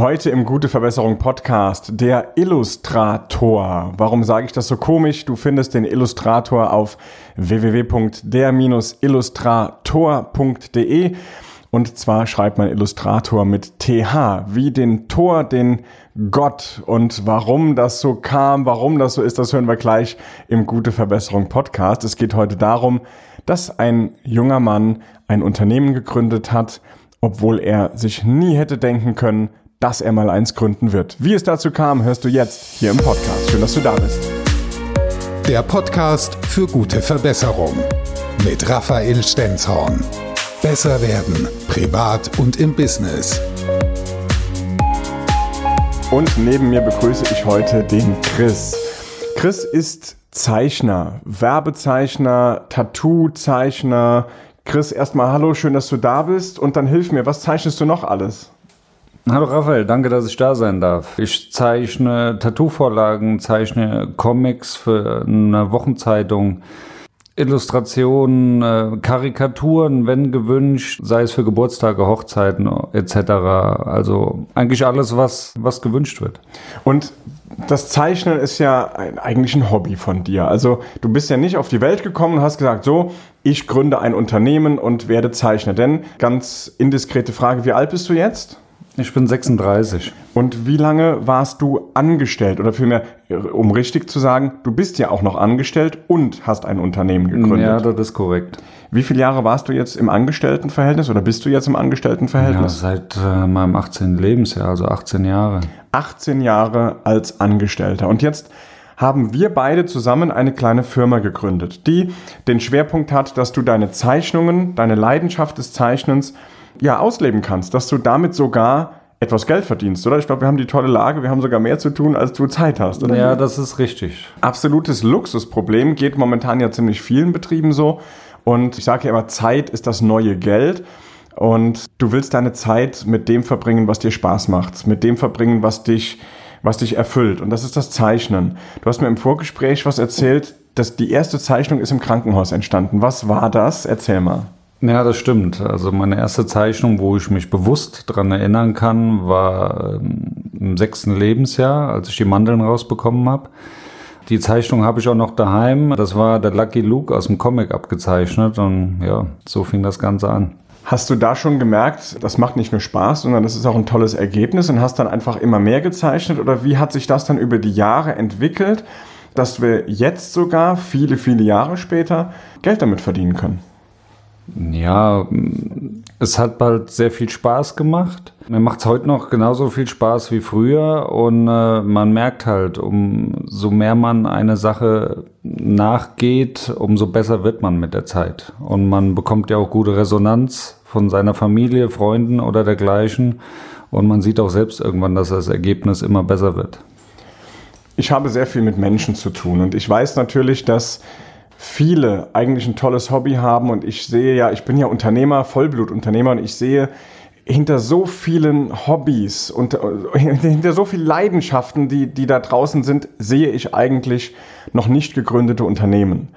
Heute im Gute Verbesserung Podcast der Illustrator. Warum sage ich das so komisch? Du findest den Illustrator auf www.der-illustrator.de und zwar schreibt man Illustrator mit TH, wie den Tor, den Gott. Und warum das so kam, warum das so ist, das hören wir gleich im Gute Verbesserung Podcast. Es geht heute darum, dass ein junger Mann ein Unternehmen gegründet hat, obwohl er sich nie hätte denken können, dass er mal eins gründen wird. Wie es dazu kam, hörst du jetzt hier im Podcast. Schön, dass du da bist. Der Podcast für gute Verbesserung mit Raphael Stenzhorn. Besser werden, privat und im Business. Und neben mir begrüße ich heute den Chris. Chris ist Zeichner, Werbezeichner, Tattoo-Zeichner. Chris, erstmal hallo, schön, dass du da bist. Und dann hilf mir, was zeichnest du noch alles? Hallo Raphael, danke, dass ich da sein darf. Ich zeichne Tattoo-Vorlagen, zeichne Comics für eine Wochenzeitung, Illustrationen, äh, Karikaturen, wenn gewünscht, sei es für Geburtstage, Hochzeiten etc. Also eigentlich alles, was, was gewünscht wird. Und das Zeichnen ist ja ein, eigentlich ein Hobby von dir. Also du bist ja nicht auf die Welt gekommen und hast gesagt, so, ich gründe ein Unternehmen und werde Zeichner. Denn ganz indiskrete Frage, wie alt bist du jetzt? Ich bin 36. Und wie lange warst du angestellt? Oder vielmehr, um richtig zu sagen, du bist ja auch noch angestellt und hast ein Unternehmen gegründet. Ja, das ist korrekt. Wie viele Jahre warst du jetzt im Angestelltenverhältnis oder bist du jetzt im Angestelltenverhältnis? Ja, seit äh, meinem 18. Lebensjahr, also 18 Jahre. 18 Jahre als Angestellter. Und jetzt haben wir beide zusammen eine kleine Firma gegründet, die den Schwerpunkt hat, dass du deine Zeichnungen, deine Leidenschaft des Zeichnens ja, ausleben kannst, dass du damit sogar etwas Geld verdienst, oder? Ich glaube, wir haben die tolle Lage, wir haben sogar mehr zu tun, als du Zeit hast, oder? Ja, das ist richtig. Absolutes Luxusproblem, geht momentan ja ziemlich vielen Betrieben so. Und ich sage ja immer, Zeit ist das neue Geld. Und du willst deine Zeit mit dem verbringen, was dir Spaß macht, mit dem verbringen, was dich, was dich erfüllt. Und das ist das Zeichnen. Du hast mir im Vorgespräch was erzählt, dass die erste Zeichnung ist im Krankenhaus entstanden. Was war das? Erzähl mal. Ja, das stimmt. Also meine erste Zeichnung, wo ich mich bewusst dran erinnern kann, war ähm, im sechsten Lebensjahr, als ich die Mandeln rausbekommen habe. Die Zeichnung habe ich auch noch daheim. Das war der Lucky Luke aus dem Comic abgezeichnet und ja, so fing das Ganze an. Hast du da schon gemerkt, das macht nicht nur Spaß, sondern das ist auch ein tolles Ergebnis und hast dann einfach immer mehr gezeichnet oder wie hat sich das dann über die Jahre entwickelt, dass wir jetzt sogar viele, viele Jahre später Geld damit verdienen können? Ja, es hat bald sehr viel Spaß gemacht. Mir macht es heute noch genauso viel Spaß wie früher und äh, man merkt halt, umso mehr man eine Sache nachgeht, umso besser wird man mit der Zeit. Und man bekommt ja auch gute Resonanz von seiner Familie, Freunden oder dergleichen. Und man sieht auch selbst irgendwann, dass das Ergebnis immer besser wird. Ich habe sehr viel mit Menschen zu tun und ich weiß natürlich, dass viele eigentlich ein tolles Hobby haben und ich sehe ja, ich bin ja Unternehmer, Vollblutunternehmer und ich sehe hinter so vielen Hobbys und äh, hinter so vielen Leidenschaften, die, die da draußen sind, sehe ich eigentlich noch nicht gegründete Unternehmen.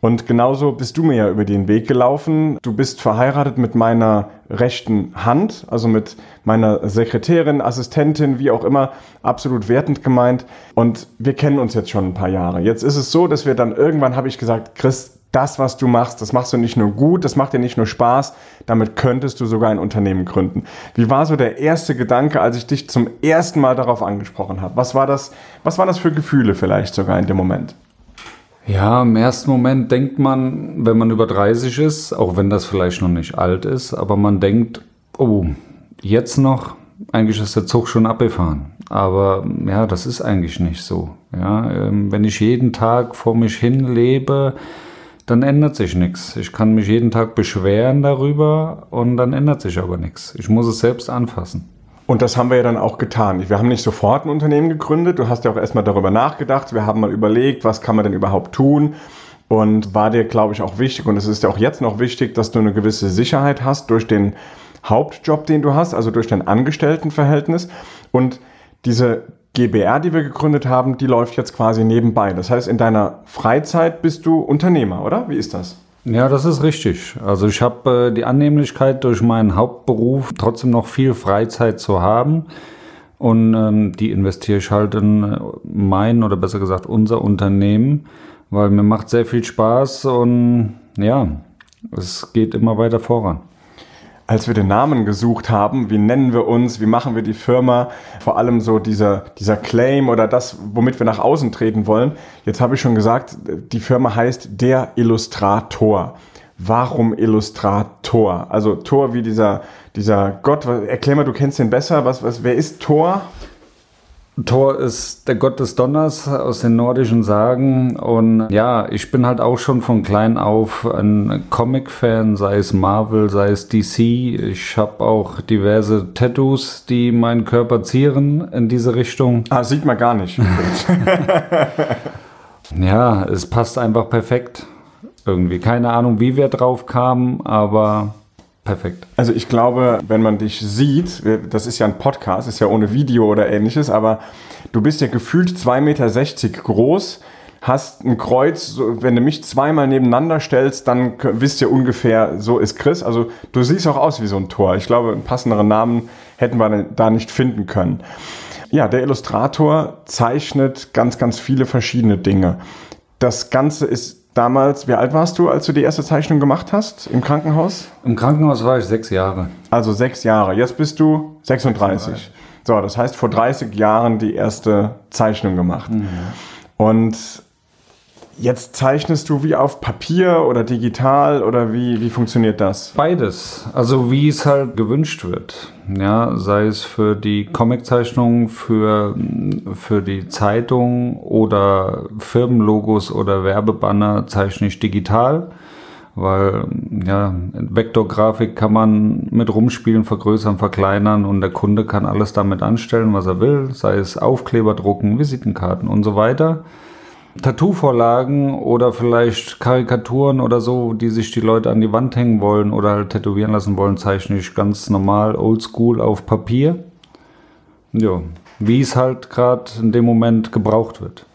Und genauso bist du mir ja über den Weg gelaufen. Du bist verheiratet mit meiner rechten Hand, also mit meiner Sekretärin, Assistentin, wie auch immer, absolut wertend gemeint. Und wir kennen uns jetzt schon ein paar Jahre. Jetzt ist es so, dass wir dann irgendwann habe ich gesagt, Chris, das, was du machst, das machst du nicht nur gut, das macht dir nicht nur Spaß, damit könntest du sogar ein Unternehmen gründen. Wie war so der erste Gedanke, als ich dich zum ersten Mal darauf angesprochen habe? Was war das, was waren das für Gefühle vielleicht sogar in dem Moment? Ja, im ersten Moment denkt man, wenn man über 30 ist, auch wenn das vielleicht noch nicht alt ist, aber man denkt, oh, jetzt noch, eigentlich ist der Zug schon abgefahren. Aber ja, das ist eigentlich nicht so. Ja, ähm, wenn ich jeden Tag vor mich hin lebe, dann ändert sich nichts. Ich kann mich jeden Tag beschweren darüber und dann ändert sich aber nichts. Ich muss es selbst anfassen. Und das haben wir ja dann auch getan. Wir haben nicht sofort ein Unternehmen gegründet. Du hast ja auch erstmal darüber nachgedacht. Wir haben mal überlegt, was kann man denn überhaupt tun? Und war dir, glaube ich, auch wichtig, und es ist ja auch jetzt noch wichtig, dass du eine gewisse Sicherheit hast durch den Hauptjob, den du hast, also durch dein Angestelltenverhältnis. Und diese GBR, die wir gegründet haben, die läuft jetzt quasi nebenbei. Das heißt, in deiner Freizeit bist du Unternehmer, oder? Wie ist das? Ja, das ist richtig. Also ich habe äh, die Annehmlichkeit durch meinen Hauptberuf trotzdem noch viel Freizeit zu haben. Und ähm, die investiere ich halt in mein oder besser gesagt unser Unternehmen, weil mir macht sehr viel Spaß und ja, es geht immer weiter voran als wir den Namen gesucht haben, wie nennen wir uns, wie machen wir die Firma, vor allem so dieser, dieser Claim oder das, womit wir nach außen treten wollen. Jetzt habe ich schon gesagt, die Firma heißt der Illustrator. Warum Illustrator? Also Tor wie dieser, dieser Gott. Erklär mal, du kennst den besser. Was, was, wer ist Tor? Thor ist der Gott des Donners aus den nordischen Sagen. Und ja, ich bin halt auch schon von klein auf ein Comic-Fan, sei es Marvel, sei es DC. Ich habe auch diverse Tattoos, die meinen Körper zieren in diese Richtung. Ah, sieht man gar nicht. ja, es passt einfach perfekt. Irgendwie. Keine Ahnung, wie wir drauf kamen, aber Perfekt. Also ich glaube, wenn man dich sieht, das ist ja ein Podcast, ist ja ohne Video oder ähnliches, aber du bist ja gefühlt 2,60 Meter groß, hast ein Kreuz, wenn du mich zweimal nebeneinander stellst, dann wisst ihr ungefähr, so ist Chris. Also du siehst auch aus wie so ein Tor. Ich glaube, einen passenderen Namen hätten wir da nicht finden können. Ja, der Illustrator zeichnet ganz, ganz viele verschiedene Dinge. Das Ganze ist damals, wie alt warst du, als du die erste Zeichnung gemacht hast im Krankenhaus? Im Krankenhaus war ich sechs Jahre. Also sechs Jahre. Jetzt bist du 36. 36. So, das heißt vor 30 Jahren die erste Zeichnung gemacht. Mhm. Und Jetzt zeichnest du wie auf Papier oder digital oder wie, wie funktioniert das? Beides. Also wie es halt gewünscht wird. Ja, sei es für die Comiczeichnung, für, für die Zeitung oder Firmenlogos oder Werbebanner zeichne ich digital. Weil ja, Vektorgrafik kann man mit rumspielen, vergrößern, verkleinern und der Kunde kann alles damit anstellen, was er will, sei es Aufkleber drucken, Visitenkarten und so weiter. Tattoo-Vorlagen oder vielleicht Karikaturen oder so, die sich die Leute an die Wand hängen wollen oder halt tätowieren lassen wollen, zeichne ich ganz normal, oldschool auf Papier. Ja, wie es halt gerade in dem Moment gebraucht wird.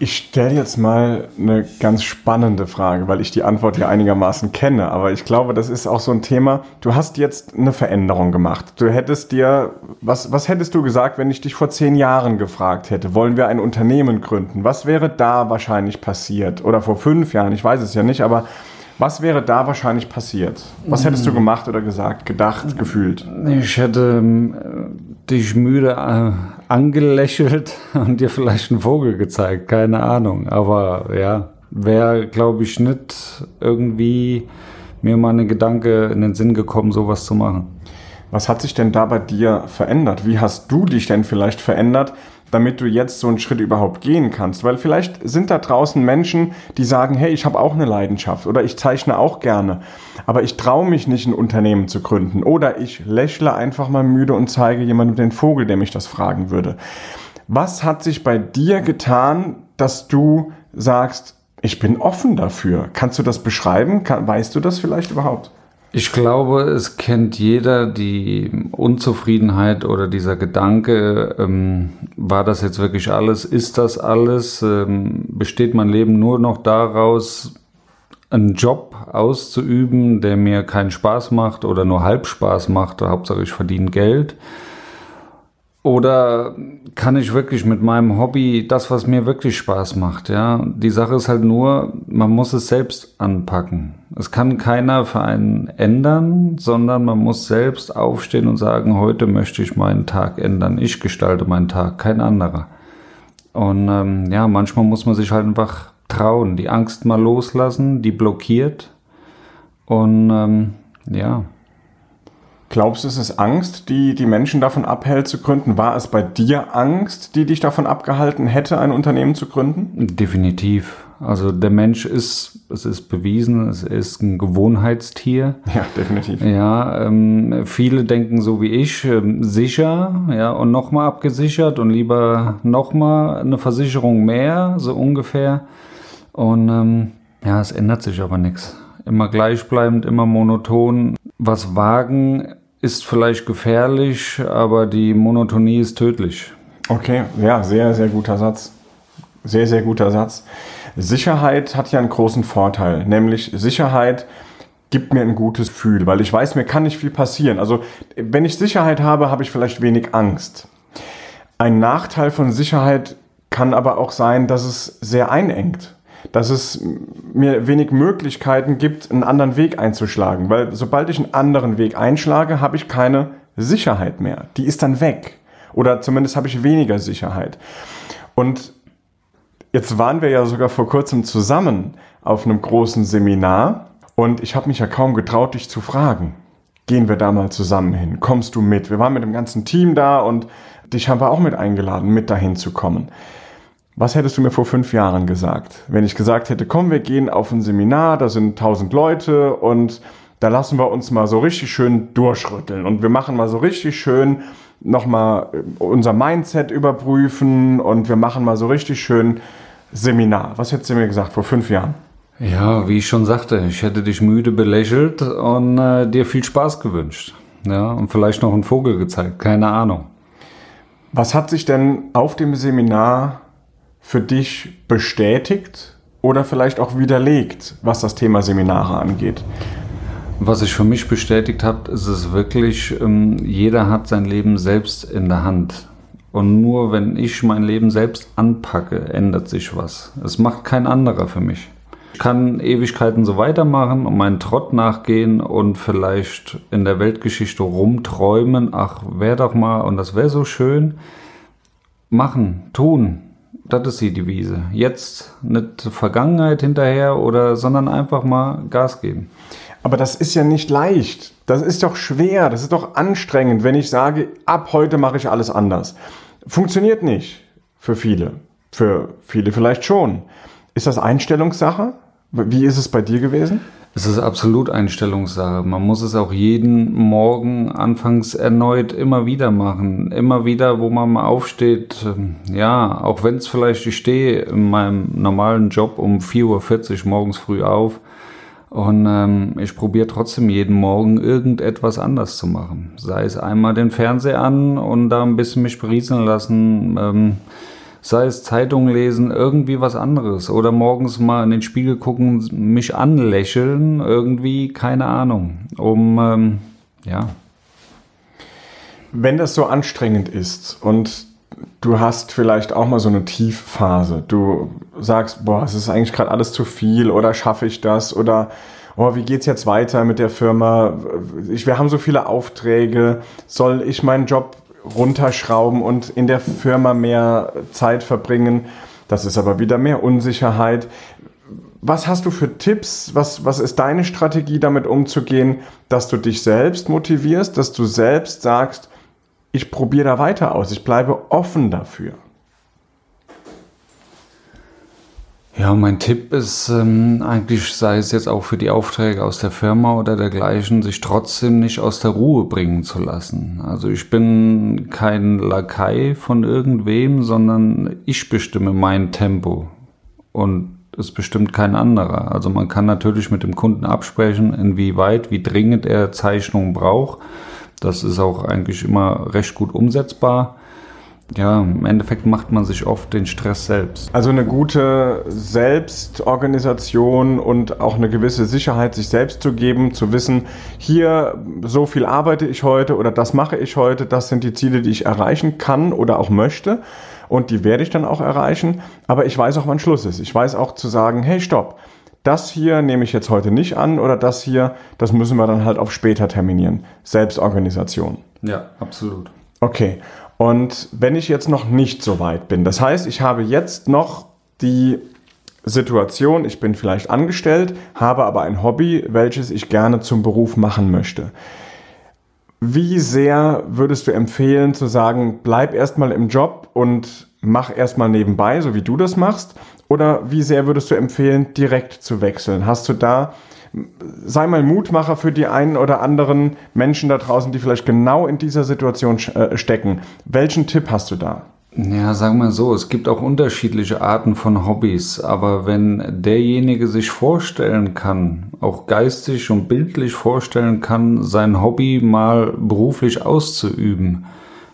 Ich stelle jetzt mal eine ganz spannende Frage, weil ich die Antwort ja einigermaßen kenne. Aber ich glaube, das ist auch so ein Thema. Du hast jetzt eine Veränderung gemacht. Du hättest dir, was, was hättest du gesagt, wenn ich dich vor zehn Jahren gefragt hätte? Wollen wir ein Unternehmen gründen? Was wäre da wahrscheinlich passiert? Oder vor fünf Jahren? Ich weiß es ja nicht, aber was wäre da wahrscheinlich passiert? Was hättest du gemacht oder gesagt, gedacht, gefühlt? Ich hätte ähm, dich müde äh, angelächelt und dir vielleicht einen Vogel gezeigt, keine Ahnung. Aber ja, wäre, glaube ich, nicht irgendwie mir mal ein Gedanke in den Sinn gekommen, sowas zu machen. Was hat sich denn da bei dir verändert? Wie hast du dich denn vielleicht verändert, damit du jetzt so einen Schritt überhaupt gehen kannst? Weil vielleicht sind da draußen Menschen, die sagen, hey, ich habe auch eine Leidenschaft oder ich zeichne auch gerne, aber ich traue mich nicht, ein Unternehmen zu gründen oder ich lächle einfach mal müde und zeige jemandem den Vogel, der mich das fragen würde. Was hat sich bei dir getan, dass du sagst, ich bin offen dafür? Kannst du das beschreiben? weißt du das vielleicht überhaupt? Ich glaube, es kennt jeder die Unzufriedenheit oder dieser Gedanke, ähm, war das jetzt wirklich alles, ist das alles, ähm, besteht mein Leben nur noch daraus, einen Job auszuüben, der mir keinen Spaß macht oder nur halb Spaß macht, Hauptsache ich verdiene Geld. Oder kann ich wirklich mit meinem Hobby das, was mir wirklich Spaß macht, ja? Die Sache ist halt nur, man muss es selbst anpacken. Es kann keiner für einen ändern, sondern man muss selbst aufstehen und sagen, heute möchte ich meinen Tag ändern. Ich gestalte meinen Tag, kein anderer. Und ähm, ja, manchmal muss man sich halt einfach trauen, die Angst mal loslassen, die blockiert. Und ähm, ja. Glaubst du, es ist Angst, die die Menschen davon abhält zu gründen? War es bei dir Angst, die dich davon abgehalten hätte, ein Unternehmen zu gründen? Definitiv. Also der Mensch ist, es ist bewiesen, es ist ein Gewohnheitstier. Ja, definitiv. Ja, ähm, viele denken so wie ich, ähm, sicher, ja, und nochmal abgesichert und lieber nochmal eine Versicherung mehr, so ungefähr. Und ähm, ja, es ändert sich aber nichts. Immer gleichbleibend, immer monoton. Was wagen ist vielleicht gefährlich, aber die Monotonie ist tödlich. Okay, ja, sehr, sehr guter Satz. Sehr, sehr guter Satz. Sicherheit hat ja einen großen Vorteil, nämlich Sicherheit gibt mir ein gutes Gefühl, weil ich weiß, mir kann nicht viel passieren. Also wenn ich Sicherheit habe, habe ich vielleicht wenig Angst. Ein Nachteil von Sicherheit kann aber auch sein, dass es sehr einengt. Dass es mir wenig Möglichkeiten gibt, einen anderen Weg einzuschlagen. Weil sobald ich einen anderen Weg einschlage, habe ich keine Sicherheit mehr. Die ist dann weg. Oder zumindest habe ich weniger Sicherheit. Und jetzt waren wir ja sogar vor kurzem zusammen auf einem großen Seminar und ich habe mich ja kaum getraut, dich zu fragen. Gehen wir da mal zusammen hin? Kommst du mit? Wir waren mit dem ganzen Team da und dich haben wir auch mit eingeladen, mit dahin zu kommen. Was hättest du mir vor fünf Jahren gesagt, wenn ich gesagt hätte, komm, wir gehen auf ein Seminar, da sind tausend Leute und da lassen wir uns mal so richtig schön durchrütteln und wir machen mal so richtig schön nochmal unser Mindset überprüfen und wir machen mal so richtig schön Seminar. Was hättest du mir gesagt vor fünf Jahren? Ja, wie ich schon sagte, ich hätte dich müde belächelt und äh, dir viel Spaß gewünscht. Ja, und vielleicht noch einen Vogel gezeigt, keine Ahnung. Was hat sich denn auf dem Seminar für dich bestätigt oder vielleicht auch widerlegt, was das Thema Seminare angeht? Was sich für mich bestätigt hat, ist es wirklich, ähm, jeder hat sein Leben selbst in der Hand. Und nur wenn ich mein Leben selbst anpacke, ändert sich was. Es macht kein anderer für mich. Ich kann Ewigkeiten so weitermachen und meinen Trott nachgehen und vielleicht in der Weltgeschichte rumträumen. Ach, wäre doch mal, und das wäre so schön. Machen, tun. Das ist die Devise. Jetzt nicht Vergangenheit hinterher oder, sondern einfach mal Gas geben. Aber das ist ja nicht leicht. Das ist doch schwer, das ist doch anstrengend, wenn ich sage, ab heute mache ich alles anders. Funktioniert nicht für viele. Für viele vielleicht schon. Ist das Einstellungssache? Wie ist es bei dir gewesen? Es ist absolut Einstellungssache. Man muss es auch jeden Morgen anfangs erneut immer wieder machen. Immer wieder, wo man mal aufsteht. Ähm, ja, auch wenn es vielleicht, ich stehe in meinem normalen Job um 4.40 Uhr morgens früh auf. Und ähm, ich probiere trotzdem jeden Morgen irgendetwas anders zu machen. Sei es einmal den Fernseher an und da ein bisschen mich berieseln lassen. Ähm, sei es Zeitung lesen, irgendwie was anderes. Oder morgens mal in den Spiegel gucken, mich anlächeln, irgendwie, keine Ahnung. Um, ähm, ja. Wenn das so anstrengend ist und du hast vielleicht auch mal so eine Tiefphase. Du sagst, boah, es ist eigentlich gerade alles zu viel oder schaffe ich das oder oh, wie geht's jetzt weiter mit der Firma? Ich, wir haben so viele Aufträge. Soll ich meinen Job runterschrauben und in der Firma mehr Zeit verbringen? Das ist aber wieder mehr Unsicherheit. Was hast du für Tipps? Was, was ist deine Strategie, damit umzugehen, dass du dich selbst motivierst, dass du selbst sagst, ich probiere da weiter aus. Ich bleibe offen dafür. Ja, mein Tipp ist ähm, eigentlich, sei es jetzt auch für die Aufträge aus der Firma oder dergleichen, sich trotzdem nicht aus der Ruhe bringen zu lassen. Also ich bin kein Lakai von irgendwem, sondern ich bestimme mein Tempo und es bestimmt kein anderer. Also man kann natürlich mit dem Kunden absprechen, inwieweit, wie dringend er Zeichnungen braucht. Das ist auch eigentlich immer recht gut umsetzbar. Ja, im Endeffekt macht man sich oft den Stress selbst. Also eine gute Selbstorganisation und auch eine gewisse Sicherheit sich selbst zu geben, zu wissen, hier so viel arbeite ich heute oder das mache ich heute, das sind die Ziele, die ich erreichen kann oder auch möchte und die werde ich dann auch erreichen, aber ich weiß auch, wann Schluss ist. Ich weiß auch zu sagen, hey, stopp das hier nehme ich jetzt heute nicht an oder das hier, das müssen wir dann halt auf später terminieren. Selbstorganisation. Ja, absolut. Okay. Und wenn ich jetzt noch nicht so weit bin, das heißt, ich habe jetzt noch die Situation, ich bin vielleicht angestellt, habe aber ein Hobby, welches ich gerne zum Beruf machen möchte. Wie sehr würdest du empfehlen zu sagen, bleib erstmal im Job und mach erstmal nebenbei, so wie du das machst? Oder wie sehr würdest du empfehlen, direkt zu wechseln? Hast du da, sei mal Mutmacher für die einen oder anderen Menschen da draußen, die vielleicht genau in dieser Situation äh, stecken. Welchen Tipp hast du da? Ja, sagen wir so, es gibt auch unterschiedliche Arten von Hobbys, aber wenn derjenige sich vorstellen kann, auch geistig und bildlich vorstellen kann, sein Hobby mal beruflich auszuüben,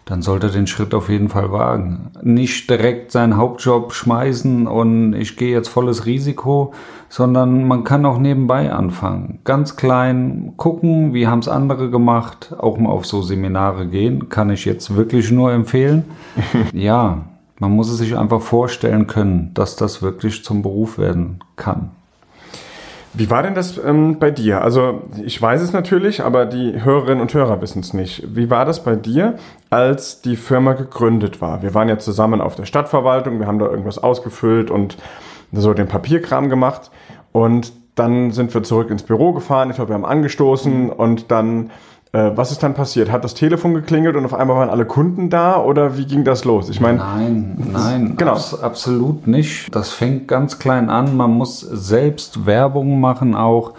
dann sollte er den Schritt auf jeden Fall wagen. Nicht direkt seinen Hauptjob schmeißen und ich gehe jetzt volles Risiko, sondern man kann auch nebenbei anfangen. Ganz klein gucken, wie haben es andere gemacht, auch mal auf so Seminare gehen, kann ich jetzt wirklich nur empfehlen. ja, man muss es sich einfach vorstellen können, dass das wirklich zum Beruf werden kann. Wie war denn das ähm, bei dir? Also ich weiß es natürlich, aber die Hörerinnen und Hörer wissen es nicht. Wie war das bei dir, als die Firma gegründet war? Wir waren ja zusammen auf der Stadtverwaltung, wir haben da irgendwas ausgefüllt und so den Papierkram gemacht und dann sind wir zurück ins Büro gefahren. Ich glaube, wir haben angestoßen und dann was ist dann passiert? Hat das Telefon geklingelt und auf einmal waren alle Kunden da oder wie ging das los? Ich meine, nein, nein, genau. Abs absolut nicht. Das fängt ganz klein an. Man muss selbst Werbung machen auch.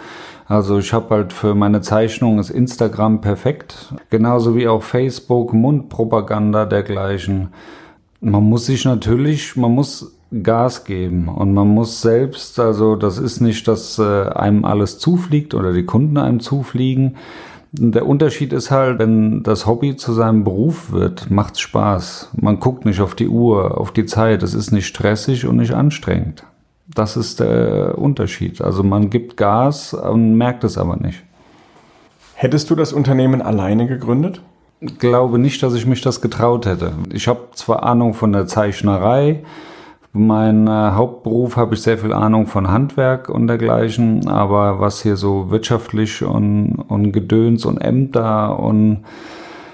Also ich habe halt für meine Zeichnung ist Instagram perfekt, genauso wie auch Facebook, Mundpropaganda dergleichen. Man muss sich natürlich, man muss Gas geben und man muss selbst, also das ist nicht, dass äh, einem alles zufliegt oder die Kunden einem zufliegen, der Unterschied ist halt, wenn das Hobby zu seinem Beruf wird, macht's Spaß. Man guckt nicht auf die Uhr, auf die Zeit. Es ist nicht stressig und nicht anstrengend. Das ist der Unterschied. Also man gibt Gas und merkt es aber nicht. Hättest du das Unternehmen alleine gegründet? Ich glaube nicht, dass ich mich das getraut hätte. Ich habe zwar Ahnung von der Zeichnerei, mein äh, Hauptberuf habe ich sehr viel Ahnung von Handwerk und dergleichen, aber was hier so wirtschaftlich und, und Gedöns und Ämter und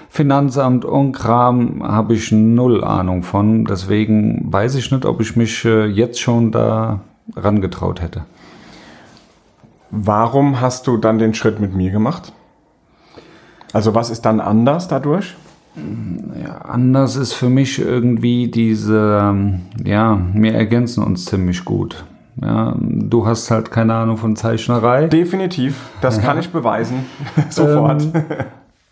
Finanzamt und Kram habe ich null Ahnung von. Deswegen weiß ich nicht, ob ich mich äh, jetzt schon da rangetraut hätte. Warum hast du dann den Schritt mit mir gemacht? Also was ist dann anders dadurch? Ja, anders ist für mich irgendwie diese, ähm, ja, wir ergänzen uns ziemlich gut. Ja, du hast halt keine Ahnung von Zeichnerei. Definitiv, das kann ich beweisen, sofort. Ähm,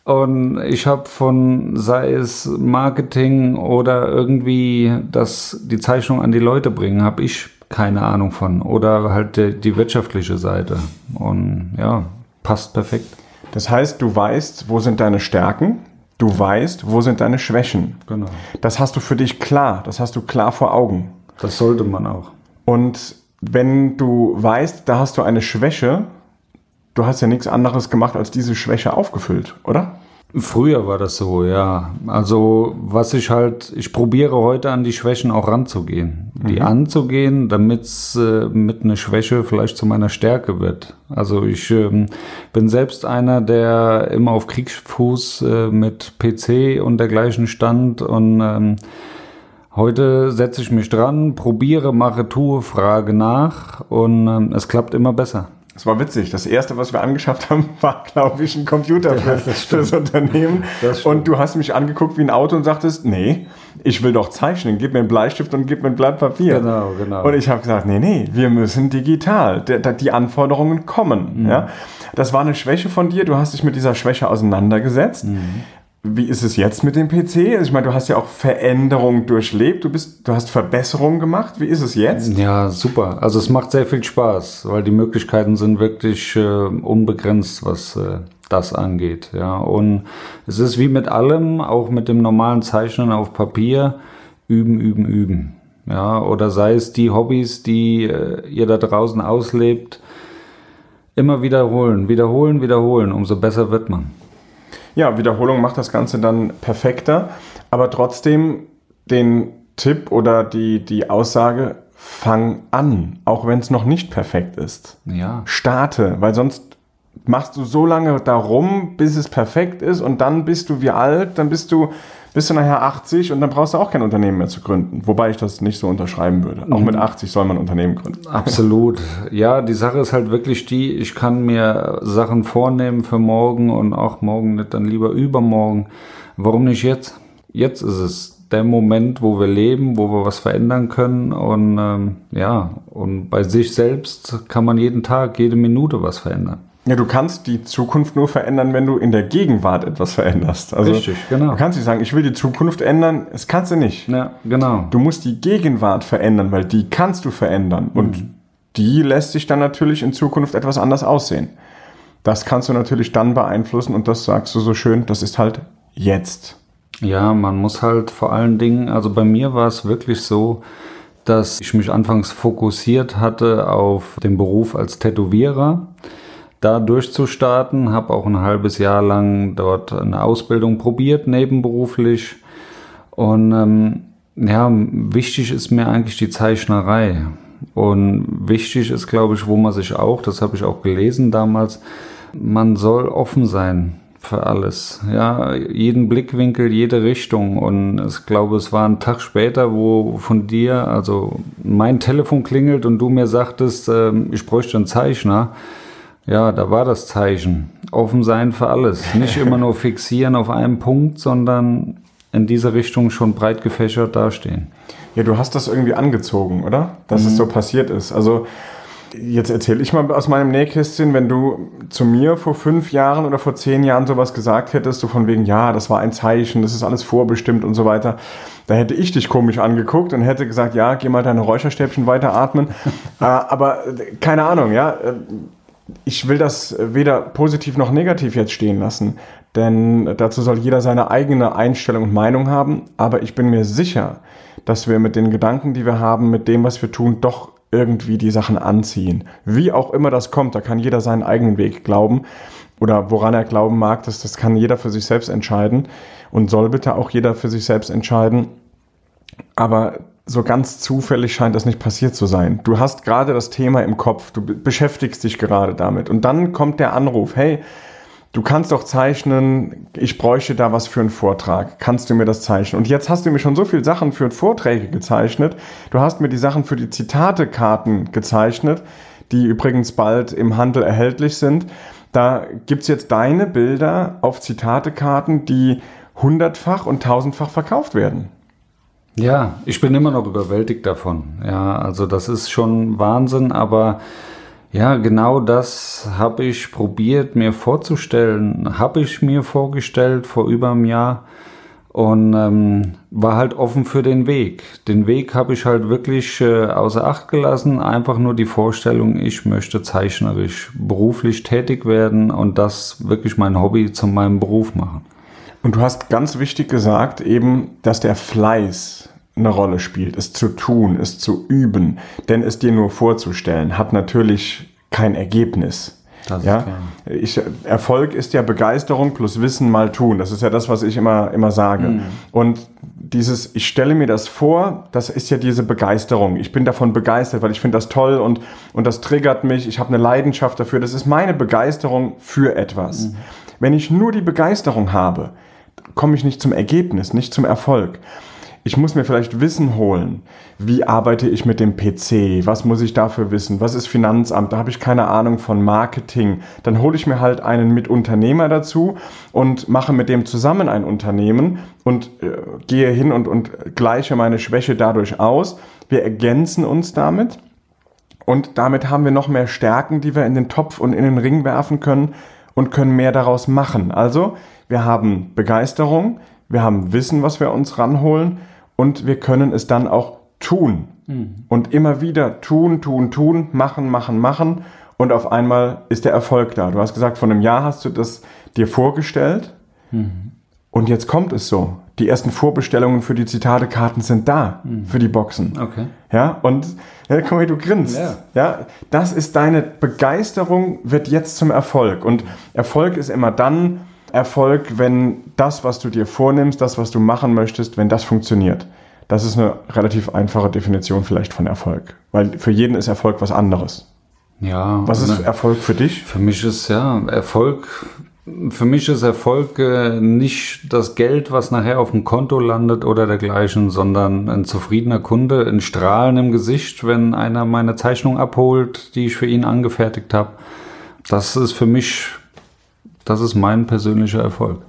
und ich habe von, sei es Marketing oder irgendwie das, die Zeichnung an die Leute bringen, habe ich keine Ahnung von. Oder halt die, die wirtschaftliche Seite. Und ja, passt perfekt. Das heißt, du weißt, wo sind deine Stärken, Du weißt, wo sind deine Schwächen. Genau. Das hast du für dich klar, das hast du klar vor Augen. Das sollte man auch. Und wenn du weißt, da hast du eine Schwäche, du hast ja nichts anderes gemacht, als diese Schwäche aufgefüllt, oder? Früher war das so, ja. Also was ich halt, ich probiere heute an die Schwächen auch ranzugehen. Die mhm. anzugehen, damit es äh, mit einer Schwäche vielleicht zu meiner Stärke wird. Also ich ähm, bin selbst einer, der immer auf Kriegsfuß äh, mit PC und dergleichen stand und ähm, heute setze ich mich dran, probiere, mache, tue, frage nach und ähm, es klappt immer besser. Es war witzig. Das erste, was wir angeschafft haben, war, glaube ich, ein Computer für, ja, das, das Unternehmen. Das und du hast mich angeguckt wie ein Auto und sagtest, nee, ich will doch zeichnen. Gib mir einen Bleistift und gib mir ein Blatt Papier. Genau, genau. Und ich habe gesagt, nee, nee, wir müssen digital. Die Anforderungen kommen. Mhm. Ja? Das war eine Schwäche von dir. Du hast dich mit dieser Schwäche auseinandergesetzt. Mhm. Wie ist es jetzt mit dem PC? Also ich meine, du hast ja auch Veränderungen durchlebt, du, bist, du hast Verbesserungen gemacht. Wie ist es jetzt? Ja, super. Also es macht sehr viel Spaß, weil die Möglichkeiten sind wirklich äh, unbegrenzt, was äh, das angeht. Ja. Und es ist wie mit allem, auch mit dem normalen Zeichnen auf Papier, üben, üben, üben. Ja, oder sei es die Hobbys, die äh, ihr da draußen auslebt, immer wiederholen, wiederholen, wiederholen, umso besser wird man ja, Wiederholung macht das Ganze dann perfekter, aber trotzdem den Tipp oder die, die Aussage, fang an, auch wenn es noch nicht perfekt ist. Ja. Starte, weil sonst machst du so lange darum, bis es perfekt ist und dann bist du wie alt, dann bist du bist du nachher 80 und dann brauchst du auch kein Unternehmen mehr zu gründen. Wobei ich das nicht so unterschreiben würde. Auch mit 80 mhm. soll man ein Unternehmen gründen. Absolut. Ja, die Sache ist halt wirklich die, ich kann mir Sachen vornehmen für morgen und auch morgen nicht, dann lieber übermorgen. Warum nicht jetzt? Jetzt ist es der Moment, wo wir leben, wo wir was verändern können. Und ähm, ja, und bei sich selbst kann man jeden Tag, jede Minute was verändern. Ja, du kannst die Zukunft nur verändern, wenn du in der Gegenwart etwas veränderst. Also, Richtig, genau. Du kannst nicht sagen, ich will die Zukunft ändern. Das kannst du nicht. Ja, genau. Du musst die Gegenwart verändern, weil die kannst du verändern. Und mhm. die lässt sich dann natürlich in Zukunft etwas anders aussehen. Das kannst du natürlich dann beeinflussen und das sagst du so schön, das ist halt jetzt. Ja, man muss halt vor allen Dingen, also bei mir war es wirklich so, dass ich mich anfangs fokussiert hatte auf den Beruf als Tätowierer, da durchzustarten, habe auch ein halbes Jahr lang dort eine Ausbildung probiert, nebenberuflich. Und ähm, ja, wichtig ist mir eigentlich die Zeichnerei. Und wichtig ist, glaube ich, wo man sich auch, das habe ich auch gelesen damals, man soll offen sein für alles. Ja, jeden Blickwinkel, jede Richtung. Und ich glaube, es war ein Tag später, wo von dir, also mein Telefon klingelt und du mir sagtest, äh, ich bräuchte einen Zeichner. Ja, da war das Zeichen. Offen sein für alles. Nicht immer nur fixieren auf einen Punkt, sondern in diese Richtung schon breit gefächert dastehen. Ja, du hast das irgendwie angezogen, oder? Dass mhm. es so passiert ist. Also Jetzt erzähle ich mal aus meinem Nähkästchen, wenn du zu mir vor fünf Jahren oder vor zehn Jahren sowas gesagt hättest, so von wegen, ja, das war ein Zeichen, das ist alles vorbestimmt und so weiter, da hätte ich dich komisch angeguckt und hätte gesagt, ja, geh mal deine Räucherstäbchen weiteratmen. äh, aber äh, keine Ahnung, ja, äh, ich will das weder positiv noch negativ jetzt stehen lassen, denn dazu soll jeder seine eigene Einstellung und Meinung haben, aber ich bin mir sicher, dass wir mit den Gedanken, die wir haben, mit dem, was wir tun, doch irgendwie die Sachen anziehen. Wie auch immer das kommt, da kann jeder seinen eigenen Weg glauben oder woran er glauben mag, das, das kann jeder für sich selbst entscheiden und soll bitte auch jeder für sich selbst entscheiden. Aber so ganz zufällig scheint das nicht passiert zu sein. Du hast gerade das Thema im Kopf, du beschäftigst dich gerade damit und dann kommt der Anruf, hey, du kannst doch zeichnen, ich bräuchte da was für einen Vortrag, kannst du mir das zeichnen? Und jetzt hast du mir schon so viele Sachen für Vorträge gezeichnet, du hast mir die Sachen für die Zitatekarten gezeichnet, die übrigens bald im Handel erhältlich sind. Da gibt's jetzt deine Bilder auf Zitatekarten, die hundertfach und tausendfach verkauft werden. Ja, ich bin immer noch überwältigt davon. Ja, also das ist schon Wahnsinn, aber ja, genau das habe ich probiert mir vorzustellen, habe ich mir vorgestellt vor über einem Jahr und ähm, war halt offen für den Weg. Den Weg habe ich halt wirklich äh, außer Acht gelassen, einfach nur die Vorstellung, ich möchte zeichnerisch beruflich tätig werden und das wirklich mein Hobby zu meinem Beruf machen. Und du hast ganz wichtig gesagt, eben, dass der Fleiß eine Rolle spielt, es zu tun, es zu üben, denn es dir nur vorzustellen, hat natürlich kein Ergebnis. Das ja? Ich, Erfolg ist ja Begeisterung plus Wissen mal tun. Das ist ja das, was ich immer, immer sage. Mhm. Und dieses, ich stelle mir das vor, das ist ja diese Begeisterung. Ich bin davon begeistert, weil ich finde das toll und, und das triggert mich. Ich habe eine Leidenschaft dafür. Das ist meine Begeisterung für etwas. Mhm. Wenn ich nur die Begeisterung habe, komme ich nicht zum Ergebnis, nicht zum Erfolg ich muss mir vielleicht Wissen holen. Wie arbeite ich mit dem PC? Was muss ich dafür wissen? Was ist Finanzamt? Da habe ich keine Ahnung von Marketing. Dann hole ich mir halt einen Mitunternehmer dazu und mache mit dem zusammen ein Unternehmen und äh, gehe hin und, und gleiche meine Schwäche dadurch aus. Wir ergänzen uns damit. Und damit haben wir noch mehr Stärken, die wir in den Topf und in den Ring werfen können und können mehr daraus machen. Also, wir haben Begeisterung, wir haben Wissen, was wir uns ranholen und wir können es dann auch tun. Mhm. Und immer wieder tun, tun, tun, machen, machen, machen. Und auf einmal ist der Erfolg da. Du hast gesagt, vor einem Jahr hast du das dir vorgestellt. Mhm. Und jetzt kommt es so. Die ersten Vorbestellungen für die Zitatekarten sind da, mhm. für die Boxen. Okay. Ja, und ja, wie du grinst. Ja. ja, das ist deine Begeisterung, wird jetzt zum Erfolg. Und Erfolg ist immer dann, Erfolg, wenn das, was du dir vornimmst, das, was du machen möchtest, wenn das funktioniert. Das ist eine relativ einfache Definition vielleicht von Erfolg. Weil für jeden ist Erfolg was anderes. Ja. Was ist ne, Erfolg für dich? Für mich ist ja Erfolg. Für mich ist Erfolg äh, nicht das Geld, was nachher auf dem Konto landet oder dergleichen, sondern ein zufriedener Kunde, ein Strahlen im Gesicht, wenn einer meine Zeichnung abholt, die ich für ihn angefertigt habe. Das ist für mich das ist mein persönlicher Erfolg.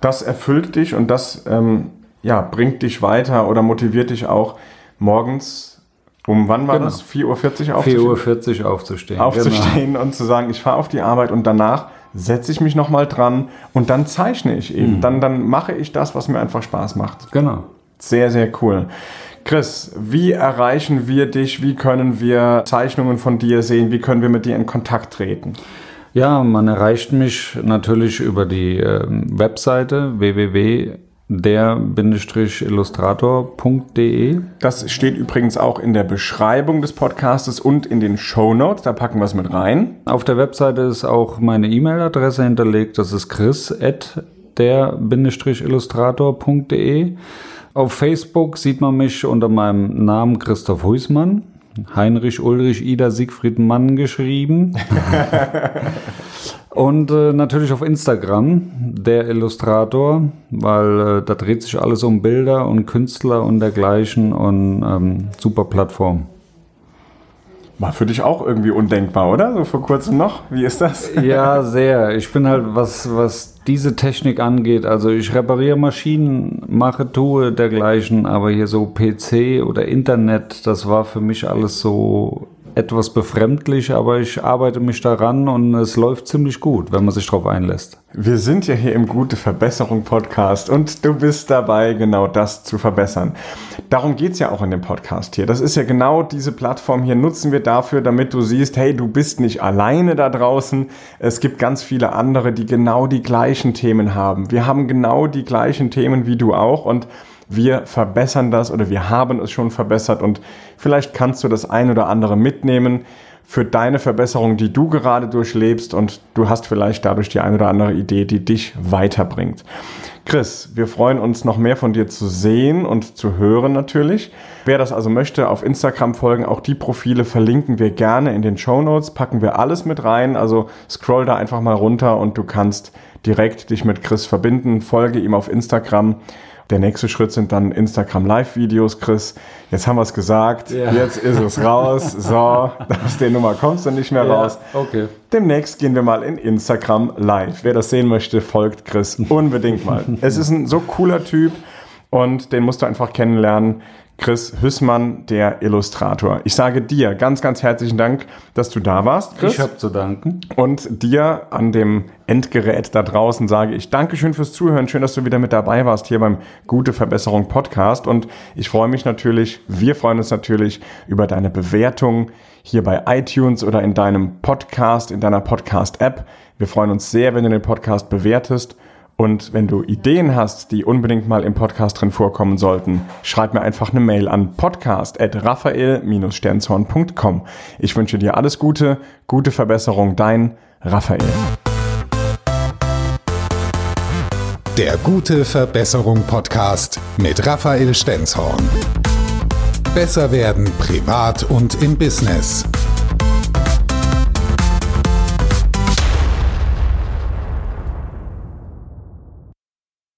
Das erfüllt dich und das ähm, ja, bringt dich weiter oder motiviert dich auch morgens um wann war genau. das? 4.40 Uhr aufzustehen? 4.40 Uhr aufzustehen. Aufzustehen genau. und zu sagen, ich fahre auf die Arbeit und danach setze ich mich nochmal dran und dann zeichne ich eben. Mhm. Dann, dann mache ich das, was mir einfach Spaß macht. Genau. Sehr, sehr cool. Chris, wie erreichen wir dich? Wie können wir Zeichnungen von dir sehen? Wie können wir mit dir in Kontakt treten? Ja, man erreicht mich natürlich über die äh, Webseite www der-illustrator.de. Das steht übrigens auch in der Beschreibung des Podcastes und in den Show Notes. Da packen wir es mit rein. Auf der Webseite ist auch meine E-Mail-Adresse hinterlegt. Das ist chris.der-illustrator.de. Auf Facebook sieht man mich unter meinem Namen Christoph Huismann. Heinrich Ulrich Ida Siegfried Mann geschrieben. Und äh, natürlich auf Instagram, der Illustrator, weil äh, da dreht sich alles um Bilder und Künstler und dergleichen und ähm, super Plattform. War für dich auch irgendwie undenkbar, oder? So vor kurzem noch? Wie ist das? Ja, sehr. Ich bin halt, was, was diese Technik angeht, also ich repariere Maschinen, mache, tue dergleichen, aber hier so PC oder Internet, das war für mich alles so etwas befremdlich, aber ich arbeite mich daran und es läuft ziemlich gut, wenn man sich darauf einlässt. Wir sind ja hier im Gute Verbesserung Podcast und du bist dabei, genau das zu verbessern. Darum geht's ja auch in dem Podcast hier. Das ist ja genau diese Plattform hier nutzen wir dafür, damit du siehst, hey, du bist nicht alleine da draußen. Es gibt ganz viele andere, die genau die gleichen Themen haben. Wir haben genau die gleichen Themen wie du auch und wir verbessern das oder wir haben es schon verbessert und vielleicht kannst du das ein oder andere mitnehmen für deine Verbesserung, die du gerade durchlebst und du hast vielleicht dadurch die ein oder andere Idee, die dich weiterbringt. Chris, wir freuen uns noch mehr von dir zu sehen und zu hören natürlich. Wer das also möchte, auf Instagram folgen, auch die Profile verlinken wir gerne in den Show Notes, packen wir alles mit rein, also scroll da einfach mal runter und du kannst direkt dich mit Chris verbinden, folge ihm auf Instagram der nächste Schritt sind dann Instagram Live-Videos, Chris. Jetzt haben wir es gesagt, ja. jetzt ist es raus. So, aus der Nummer kommst du nicht mehr ja, raus. Okay. Demnächst gehen wir mal in Instagram Live. Wer das sehen möchte, folgt Chris unbedingt mal. es ist ein so cooler Typ und den musst du einfach kennenlernen. Chris Hüssmann, der Illustrator. Ich sage dir ganz, ganz herzlichen Dank, dass du da warst, Chris. Ich habe zu danken. Und dir an dem Endgerät da draußen sage ich Dankeschön fürs Zuhören. Schön, dass du wieder mit dabei warst hier beim Gute Verbesserung Podcast. Und ich freue mich natürlich, wir freuen uns natürlich über deine Bewertung hier bei iTunes oder in deinem Podcast, in deiner Podcast-App. Wir freuen uns sehr, wenn du den Podcast bewertest. Und wenn du Ideen hast, die unbedingt mal im Podcast drin vorkommen sollten, schreib mir einfach eine Mail an podcast.raphael-sternzorn.com. Ich wünsche dir alles Gute, gute Verbesserung, dein Raphael. Der Gute Verbesserung Podcast mit Raphael Stenzhorn. Besser werden privat und im Business.